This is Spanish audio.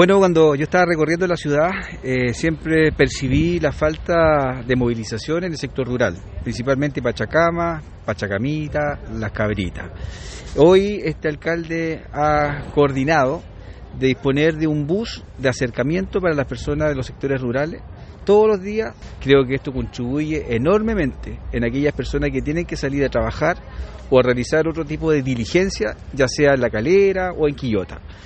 Bueno, cuando yo estaba recorriendo la ciudad, eh, siempre percibí la falta de movilización en el sector rural, principalmente Pachacama, Pachacamita, Las Cabritas. Hoy este alcalde ha coordinado de disponer de un bus de acercamiento para las personas de los sectores rurales todos los días. Creo que esto contribuye enormemente en aquellas personas que tienen que salir a trabajar o a realizar otro tipo de diligencia, ya sea en la calera o en Quillota.